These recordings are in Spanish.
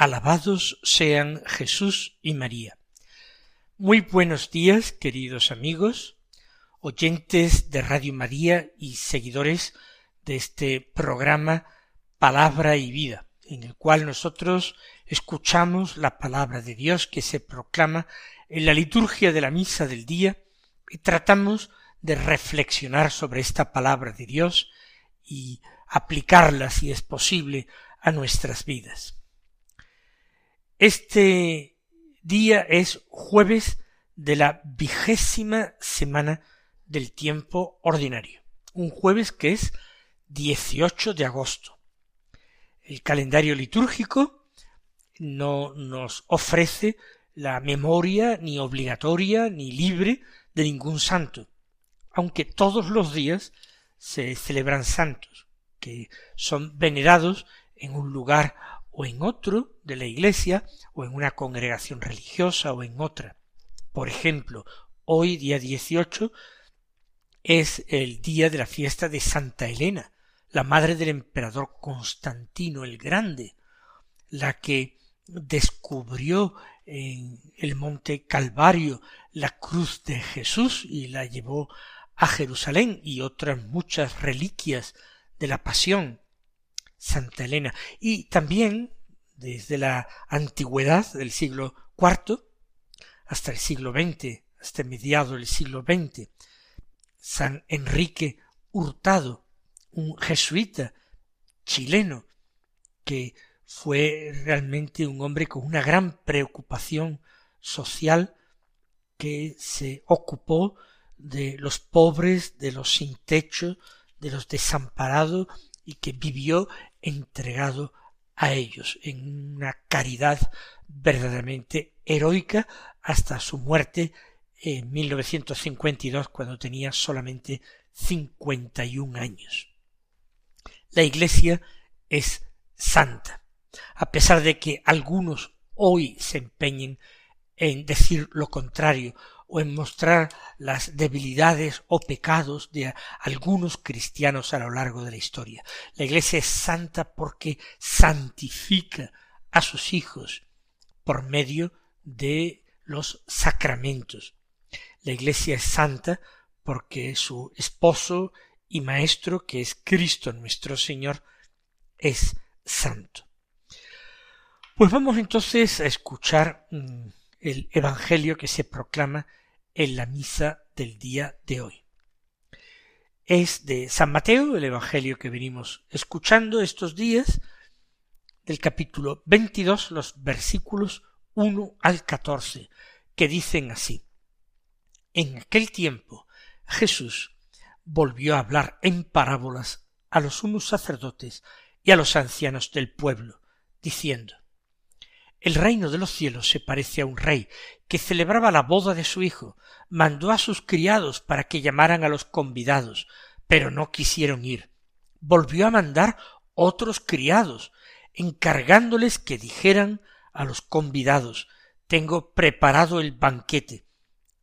Alabados sean Jesús y María. Muy buenos días, queridos amigos, oyentes de Radio María y seguidores de este programa Palabra y Vida, en el cual nosotros escuchamos la palabra de Dios que se proclama en la liturgia de la misa del día y tratamos de reflexionar sobre esta palabra de Dios y aplicarla, si es posible, a nuestras vidas. Este día es jueves de la vigésima semana del tiempo ordinario, un jueves que es 18 de agosto. El calendario litúrgico no nos ofrece la memoria ni obligatoria ni libre de ningún santo, aunque todos los días se celebran santos, que son venerados en un lugar o en otro de la iglesia, o en una congregación religiosa o en otra. Por ejemplo, hoy día 18 es el día de la fiesta de Santa Elena, la madre del emperador Constantino el Grande, la que descubrió en el monte Calvario la cruz de Jesús y la llevó a Jerusalén y otras muchas reliquias de la pasión Santa Elena. Y también desde la antigüedad del siglo IV hasta el siglo XX, hasta mediado del siglo XX, San Enrique Hurtado, un jesuita chileno que fue realmente un hombre con una gran preocupación social que se ocupó de los pobres, de los sin techo, de los desamparados y que vivió entregado a ellos en una caridad verdaderamente heroica hasta su muerte en 1952 cuando tenía solamente 51 años. La Iglesia es santa, a pesar de que algunos hoy se empeñen en decir lo contrario o en mostrar las debilidades o pecados de algunos cristianos a lo largo de la historia. La Iglesia es santa porque santifica a sus hijos por medio de los sacramentos. La Iglesia es santa porque su esposo y maestro, que es Cristo nuestro Señor, es santo. Pues vamos entonces a escuchar mm, el Evangelio que se proclama en la misa del día de hoy. Es de San Mateo, el Evangelio que venimos escuchando estos días, del capítulo 22, los versículos 1 al 14, que dicen así. En aquel tiempo Jesús volvió a hablar en parábolas a los unos sacerdotes y a los ancianos del pueblo, diciendo el reino de los cielos se parece a un rey que celebraba la boda de su hijo, mandó a sus criados para que llamaran a los convidados, pero no quisieron ir. Volvió a mandar otros criados, encargándoles que dijeran a los convidados Tengo preparado el banquete,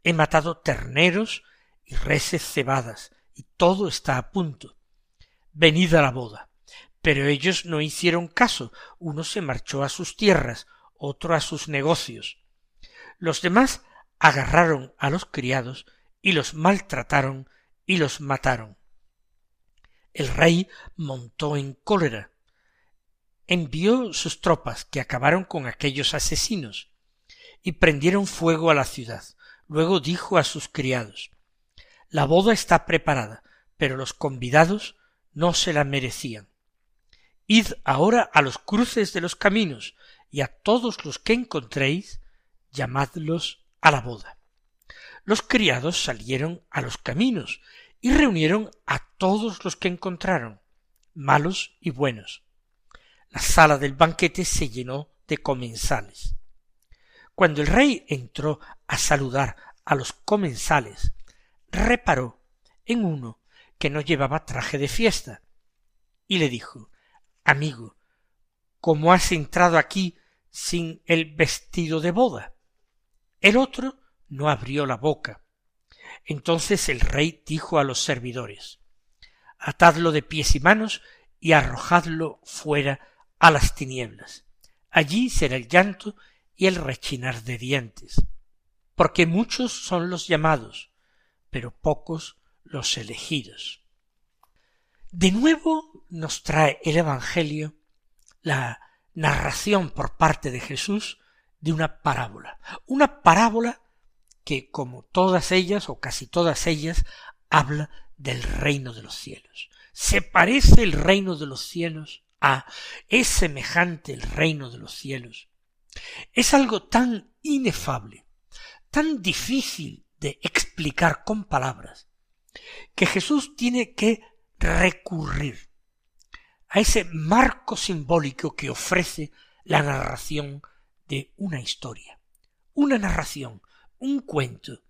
he matado terneros y reses cebadas, y todo está a punto. Venid a la boda. Pero ellos no hicieron caso, uno se marchó a sus tierras, otro a sus negocios. Los demás agarraron a los criados y los maltrataron y los mataron. El rey montó en cólera, envió sus tropas que acabaron con aquellos asesinos y prendieron fuego a la ciudad. Luego dijo a sus criados La boda está preparada, pero los convidados no se la merecían. Id ahora a los cruces de los caminos y a todos los que encontréis, llamadlos a la boda. Los criados salieron a los caminos y reunieron a todos los que encontraron, malos y buenos. La sala del banquete se llenó de comensales. Cuando el rey entró a saludar a los comensales, reparó en uno que no llevaba traje de fiesta, y le dijo Amigo, ¿cómo has entrado aquí sin el vestido de boda? El otro no abrió la boca. Entonces el rey dijo a los servidores Atadlo de pies y manos y arrojadlo fuera a las tinieblas. Allí será el llanto y el rechinar de dientes, porque muchos son los llamados, pero pocos los elegidos. De nuevo nos trae el Evangelio la narración por parte de Jesús de una parábola, una parábola que, como todas ellas, o casi todas ellas, habla del reino de los cielos. ¿Se parece el reino de los cielos a, es semejante el reino de los cielos? Es algo tan inefable, tan difícil de explicar con palabras, que Jesús tiene que recurrir a ese marco simbólico que ofrece la narración de una historia, una narración, un cuento,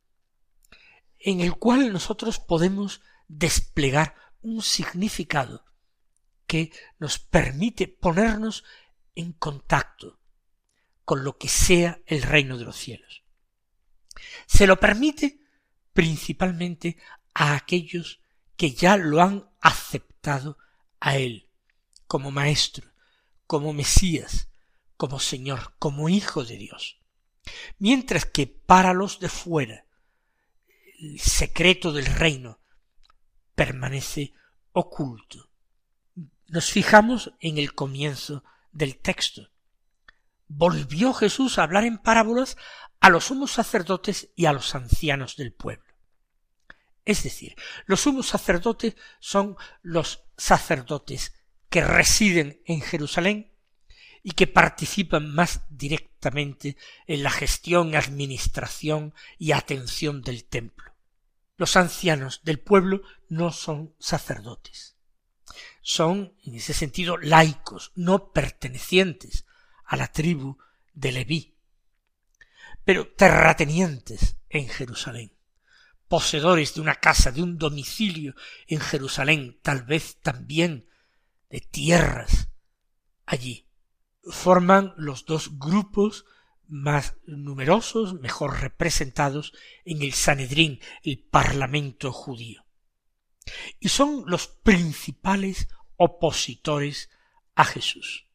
en el cual nosotros podemos desplegar un significado que nos permite ponernos en contacto con lo que sea el reino de los cielos. Se lo permite principalmente a aquellos que ya lo han aceptado a Él como Maestro, como Mesías, como Señor, como Hijo de Dios. Mientras que para los de fuera el secreto del reino permanece oculto. Nos fijamos en el comienzo del texto. Volvió Jesús a hablar en parábolas a los sumos sacerdotes y a los ancianos del pueblo. Es decir, los sumos sacerdotes son los sacerdotes que residen en Jerusalén y que participan más directamente en la gestión, administración y atención del templo. Los ancianos del pueblo no son sacerdotes. Son, en ese sentido, laicos, no pertenecientes a la tribu de Leví, pero terratenientes en Jerusalén poseedores de una casa, de un domicilio en Jerusalén, tal vez también de tierras allí. Forman los dos grupos más numerosos, mejor representados en el Sanedrín, el parlamento judío. Y son los principales opositores a Jesús.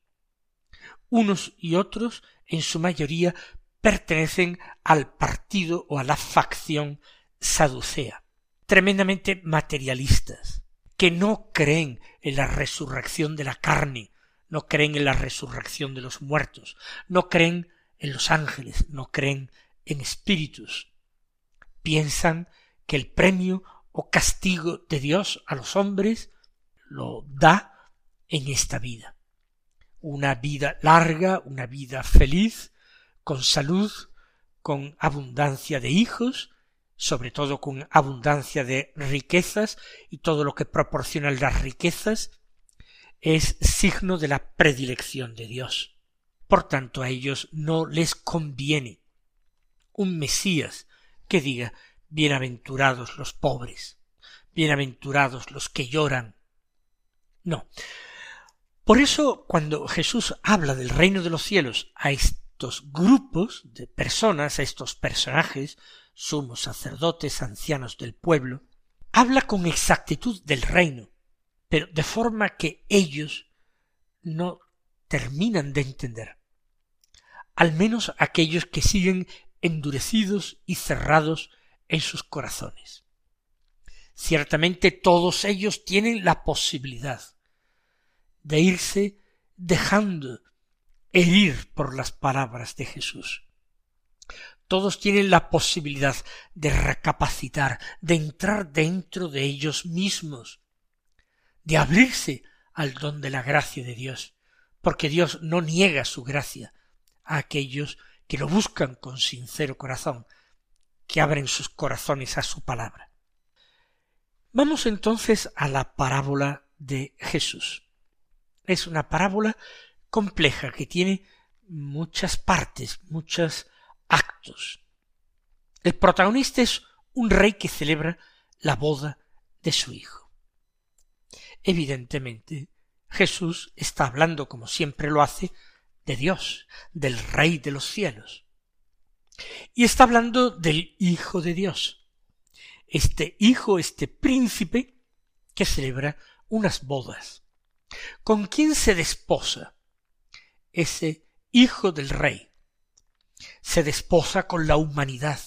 Unos y otros, en su mayoría, pertenecen al partido o a la facción saducea, tremendamente materialistas, que no creen en la resurrección de la carne, no creen en la resurrección de los muertos, no creen en los ángeles, no creen en espíritus. Piensan que el premio o castigo de Dios a los hombres lo da en esta vida. Una vida larga, una vida feliz, con salud, con abundancia de hijos, sobre todo con abundancia de riquezas y todo lo que proporcionan las riquezas, es signo de la predilección de Dios. Por tanto, a ellos no les conviene un Mesías que diga bienaventurados los pobres, bienaventurados los que lloran. No. Por eso, cuando Jesús habla del reino de los cielos a estos grupos de personas, a estos personajes, sumos sacerdotes, ancianos del pueblo, habla con exactitud del reino, pero de forma que ellos no terminan de entender, al menos aquellos que siguen endurecidos y cerrados en sus corazones. Ciertamente todos ellos tienen la posibilidad de irse dejando herir por las palabras de Jesús, todos tienen la posibilidad de recapacitar, de entrar dentro de ellos mismos, de abrirse al don de la gracia de Dios, porque Dios no niega su gracia a aquellos que lo buscan con sincero corazón, que abren sus corazones a su palabra. Vamos entonces a la parábola de Jesús. Es una parábola compleja que tiene muchas partes, muchos actos. El protagonista es un rey que celebra la boda de su hijo. Evidentemente, Jesús está hablando, como siempre lo hace, de Dios, del Rey de los cielos. Y está hablando del Hijo de Dios. Este Hijo, este príncipe, que celebra unas bodas. ¿Con quién se desposa? Ese Hijo del Rey. Se desposa con la humanidad,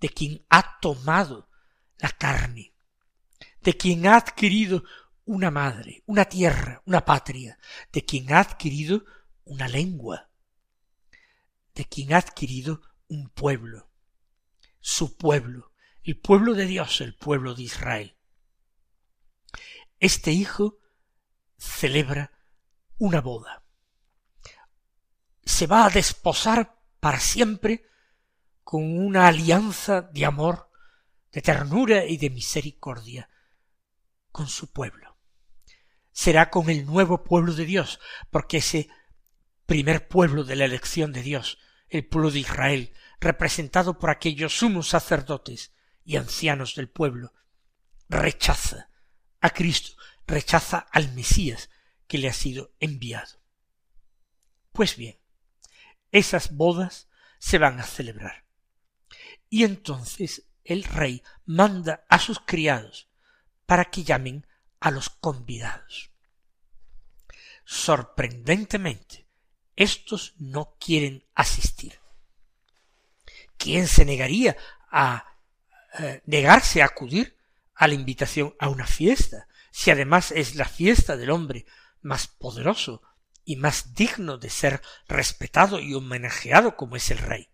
de quien ha tomado la carne, de quien ha adquirido una madre, una tierra, una patria, de quien ha adquirido una lengua, de quien ha adquirido un pueblo, su pueblo, el pueblo de Dios, el pueblo de Israel. Este hijo celebra una boda. Se va a desposar para siempre con una alianza de amor, de ternura y de misericordia con su pueblo. Será con el nuevo pueblo de Dios, porque ese primer pueblo de la elección de Dios, el pueblo de Israel, representado por aquellos sumos sacerdotes y ancianos del pueblo, rechaza a Cristo, rechaza al Mesías que le ha sido enviado. Pues bien, esas bodas se van a celebrar. Y entonces el rey manda a sus criados para que llamen a los convidados. Sorprendentemente, estos no quieren asistir. ¿Quién se negaría a eh, negarse a acudir a la invitación a una fiesta, si además es la fiesta del hombre más poderoso y más digno de ser respetado y homenajeado como es el rey?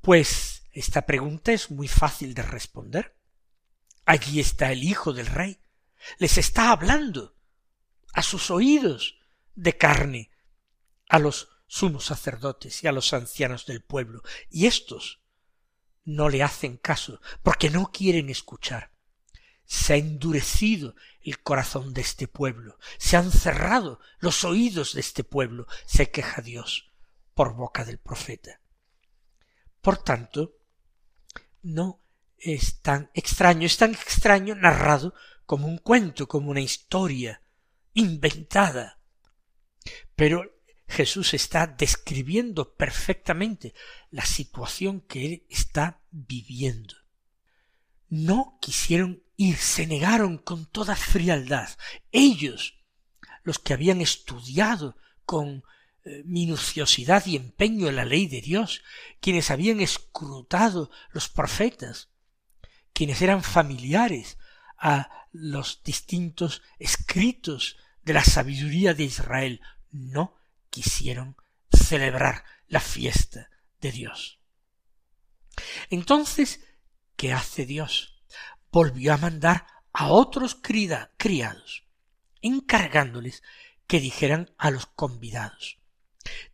Pues esta pregunta es muy fácil de responder. Allí está el hijo del rey. Les está hablando a sus oídos de carne, a los sumos sacerdotes y a los ancianos del pueblo, y éstos no le hacen caso, porque no quieren escuchar. Se ha endurecido el corazón de este pueblo, se han cerrado los oídos de este pueblo, se queja Dios por boca del profeta. Por tanto, no es tan extraño, es tan extraño narrado como un cuento, como una historia inventada. Pero Jesús está describiendo perfectamente la situación que él está viviendo. No quisieron ir, se negaron con toda frialdad. Ellos, los que habían estudiado con eh, minuciosidad y empeño la ley de Dios, quienes habían escrutado los profetas, quienes eran familiares a los distintos escritos de la sabiduría de Israel, no quisieron celebrar la fiesta de Dios. Entonces, ¿qué hace Dios? Volvió a mandar a otros criados, encargándoles que dijeran a los convidados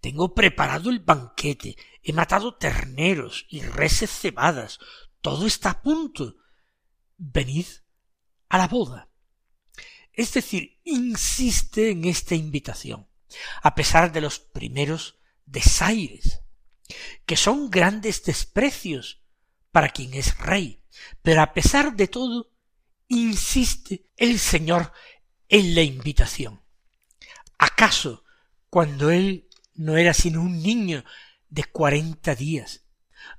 tengo preparado el banquete, he matado terneros y reses cebadas, todo está a punto. Venid a la boda. Es decir, insiste en esta invitación, a pesar de los primeros desaires, que son grandes desprecios para quien es rey, pero a pesar de todo, insiste el Señor en la invitación. ¿Acaso cuando Él no era sino un niño de cuarenta días.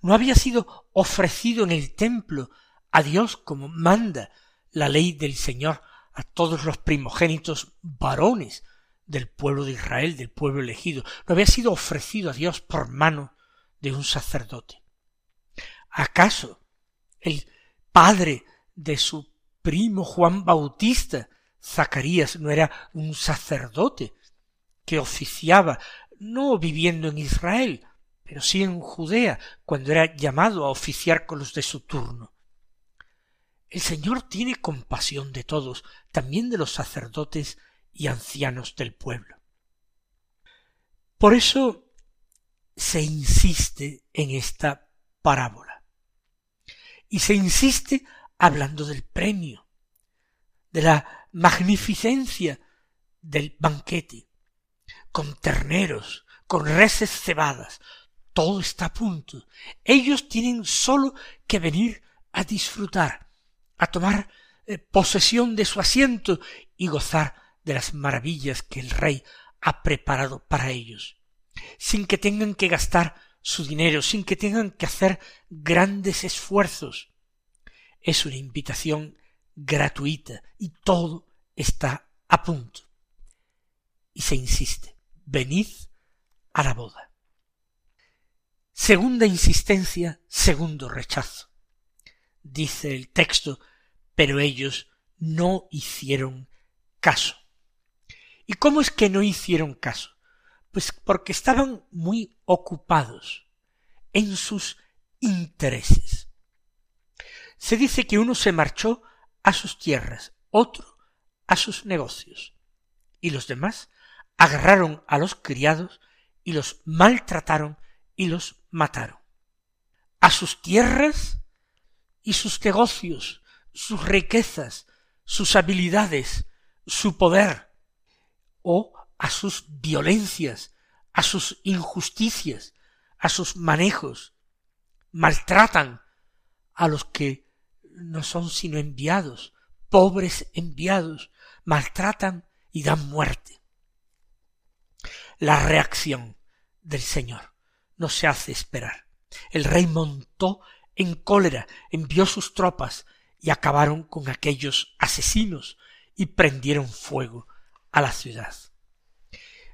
No había sido ofrecido en el templo a Dios como manda la ley del Señor a todos los primogénitos varones del pueblo de Israel, del pueblo elegido. No había sido ofrecido a Dios por mano de un sacerdote. ¿Acaso el padre de su primo Juan Bautista, Zacarías, no era un sacerdote que oficiaba no viviendo en Israel, pero sí en Judea, cuando era llamado a oficiar con los de su turno. El Señor tiene compasión de todos, también de los sacerdotes y ancianos del pueblo. Por eso se insiste en esta parábola. Y se insiste hablando del premio, de la magnificencia del banquete, con terneros, con reses cebadas. Todo está a punto. Ellos tienen sólo que venir a disfrutar, a tomar eh, posesión de su asiento y gozar de las maravillas que el rey ha preparado para ellos, sin que tengan que gastar su dinero, sin que tengan que hacer grandes esfuerzos. Es una invitación gratuita y todo está a punto. Y se insiste, venid a la boda. Segunda insistencia, segundo rechazo. Dice el texto, pero ellos no hicieron caso. ¿Y cómo es que no hicieron caso? Pues porque estaban muy ocupados en sus intereses. Se dice que uno se marchó a sus tierras, otro a sus negocios, y los demás agarraron a los criados y los maltrataron y los mataron. A sus tierras y sus negocios, sus riquezas, sus habilidades, su poder, o a sus violencias, a sus injusticias, a sus manejos. Maltratan a los que no son sino enviados, pobres enviados, maltratan y dan muerte. La reacción del Señor no se hace esperar. El rey montó en cólera, envió sus tropas y acabaron con aquellos asesinos y prendieron fuego a la ciudad.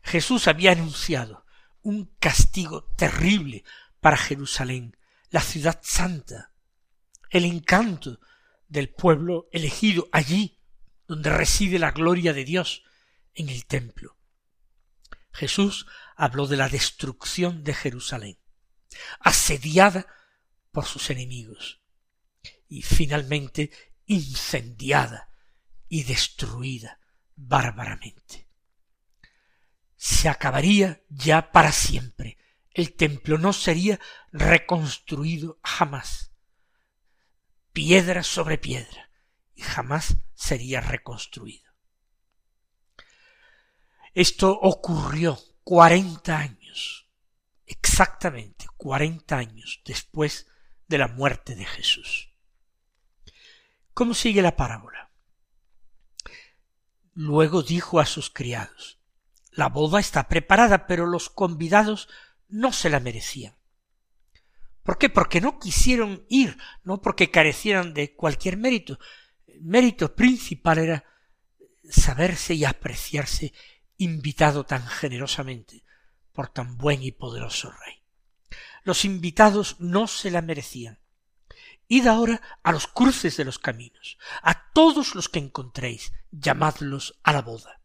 Jesús había anunciado un castigo terrible para Jerusalén, la ciudad santa, el encanto del pueblo elegido allí donde reside la gloria de Dios en el templo. Jesús habló de la destrucción de Jerusalén, asediada por sus enemigos y finalmente incendiada y destruida bárbaramente. Se acabaría ya para siempre. El templo no sería reconstruido jamás. Piedra sobre piedra. Y jamás sería reconstruido. Esto ocurrió cuarenta años, exactamente cuarenta años después de la muerte de Jesús. ¿Cómo sigue la parábola? Luego dijo a sus criados, la boda está preparada, pero los convidados no se la merecían. ¿Por qué? Porque no quisieron ir, no porque carecieran de cualquier mérito. El mérito principal era saberse y apreciarse invitado tan generosamente por tan buen y poderoso rey. Los invitados no se la merecían. Id ahora a los cruces de los caminos, a todos los que encontréis, llamadlos a la boda.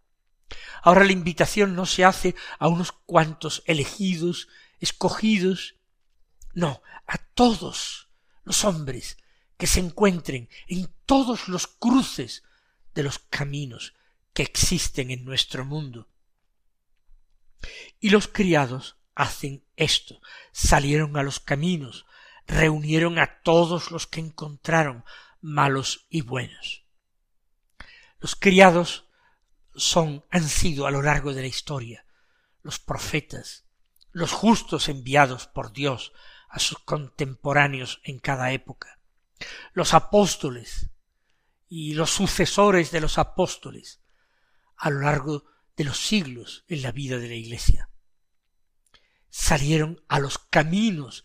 Ahora la invitación no se hace a unos cuantos elegidos, escogidos, no, a todos los hombres que se encuentren en todos los cruces de los caminos que existen en nuestro mundo. Y los criados hacen esto, salieron a los caminos, reunieron a todos los que encontraron, malos y buenos. Los criados son, han sido a lo largo de la historia, los profetas, los justos enviados por Dios a sus contemporáneos en cada época, los apóstoles y los sucesores de los apóstoles a lo largo de los siglos en la vida de la Iglesia. Salieron a los caminos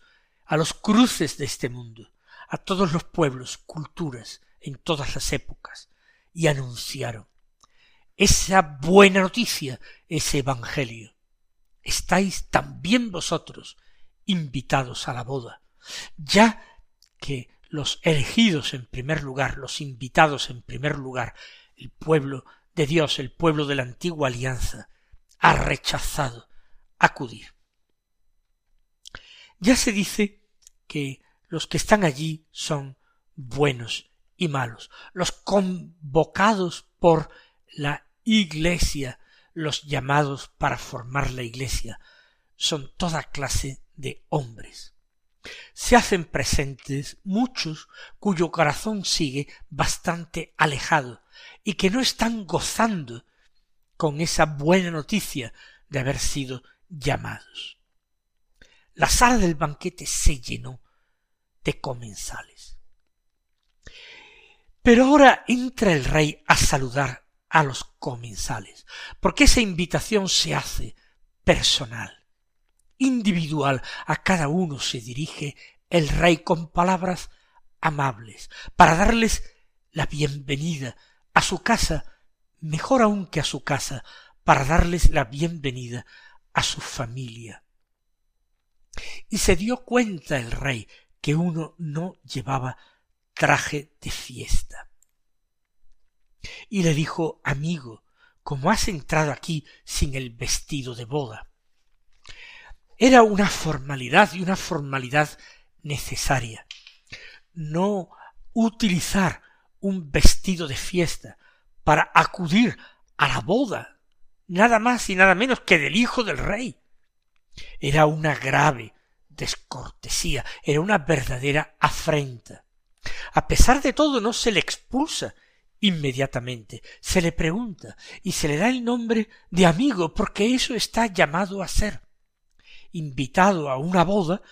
a los cruces de este mundo, a todos los pueblos, culturas, en todas las épocas, y anunciaron esa buena noticia, ese Evangelio. Estáis también vosotros invitados a la boda, ya que los elegidos en primer lugar, los invitados en primer lugar, el pueblo de Dios, el pueblo de la antigua alianza, ha rechazado acudir. Ya se dice que los que están allí son buenos y malos, los convocados por la Iglesia, los llamados para formar la Iglesia, son toda clase de hombres. Se hacen presentes muchos cuyo corazón sigue bastante alejado y que no están gozando con esa buena noticia de haber sido llamados. La sala del banquete se llenó de comensales. Pero ahora entra el rey a saludar a los comensales, porque esa invitación se hace personal, individual, a cada uno se dirige el rey con palabras amables, para darles la bienvenida a su casa, mejor aún que a su casa, para darles la bienvenida a su familia. Y se dio cuenta el rey que uno no llevaba traje de fiesta. Y le dijo, amigo, como has entrado aquí sin el vestido de boda. Era una formalidad y una formalidad necesaria. No utilizar un vestido de fiesta para acudir a la boda, nada más y nada menos que del hijo del rey. Era una grave descortesía, era una verdadera afrenta. A pesar de todo no se le expulsa inmediatamente, se le pregunta y se le da el nombre de amigo porque eso está llamado a ser. Invitado a una boda,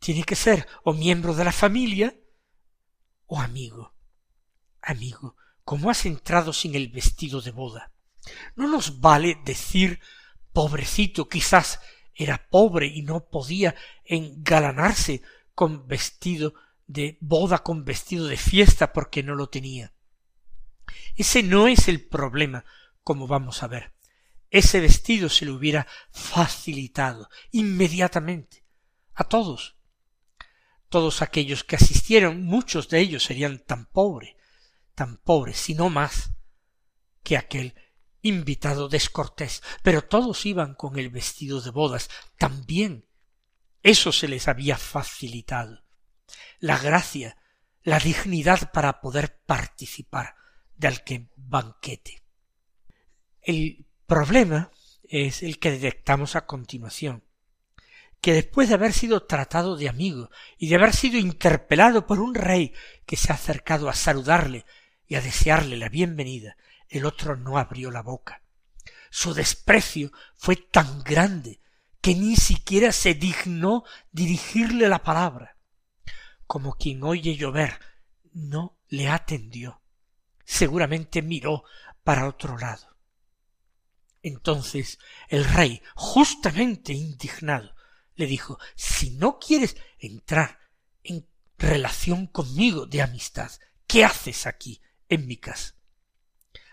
tiene que ser o miembro de la familia o amigo. Amigo, ¿cómo has entrado sin el vestido de boda? No nos vale decir pobrecito, quizás era pobre y no podía engalanarse con vestido de boda, con vestido de fiesta, porque no lo tenía. Ese no es el problema, como vamos a ver. Ese vestido se le hubiera facilitado inmediatamente a todos. Todos aquellos que asistieron, muchos de ellos serían tan pobres, tan pobres, si no más, que aquel invitado descortés, pero todos iban con el vestido de bodas también. Eso se les había facilitado. La gracia, la dignidad para poder participar del que banquete. El problema es el que detectamos a continuación, que después de haber sido tratado de amigo y de haber sido interpelado por un rey que se ha acercado a saludarle y a desearle la bienvenida, el otro no abrió la boca. Su desprecio fue tan grande que ni siquiera se dignó dirigirle la palabra. Como quien oye llover, no le atendió. Seguramente miró para otro lado. Entonces el rey, justamente indignado, le dijo Si no quieres entrar en relación conmigo de amistad, ¿qué haces aquí en mi casa?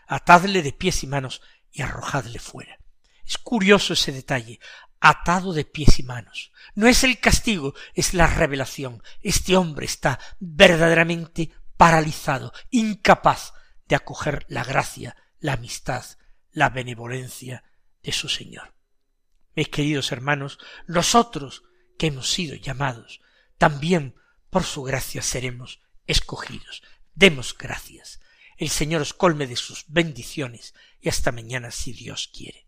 atadle de pies y manos y arrojadle fuera. Es curioso ese detalle, atado de pies y manos. No es el castigo, es la revelación. Este hombre está verdaderamente paralizado, incapaz de acoger la gracia, la amistad, la benevolencia de su Señor. Mis queridos hermanos, nosotros que hemos sido llamados, también por su gracia seremos escogidos. Demos gracias. El Señor os colme de sus bendiciones y hasta mañana si Dios quiere.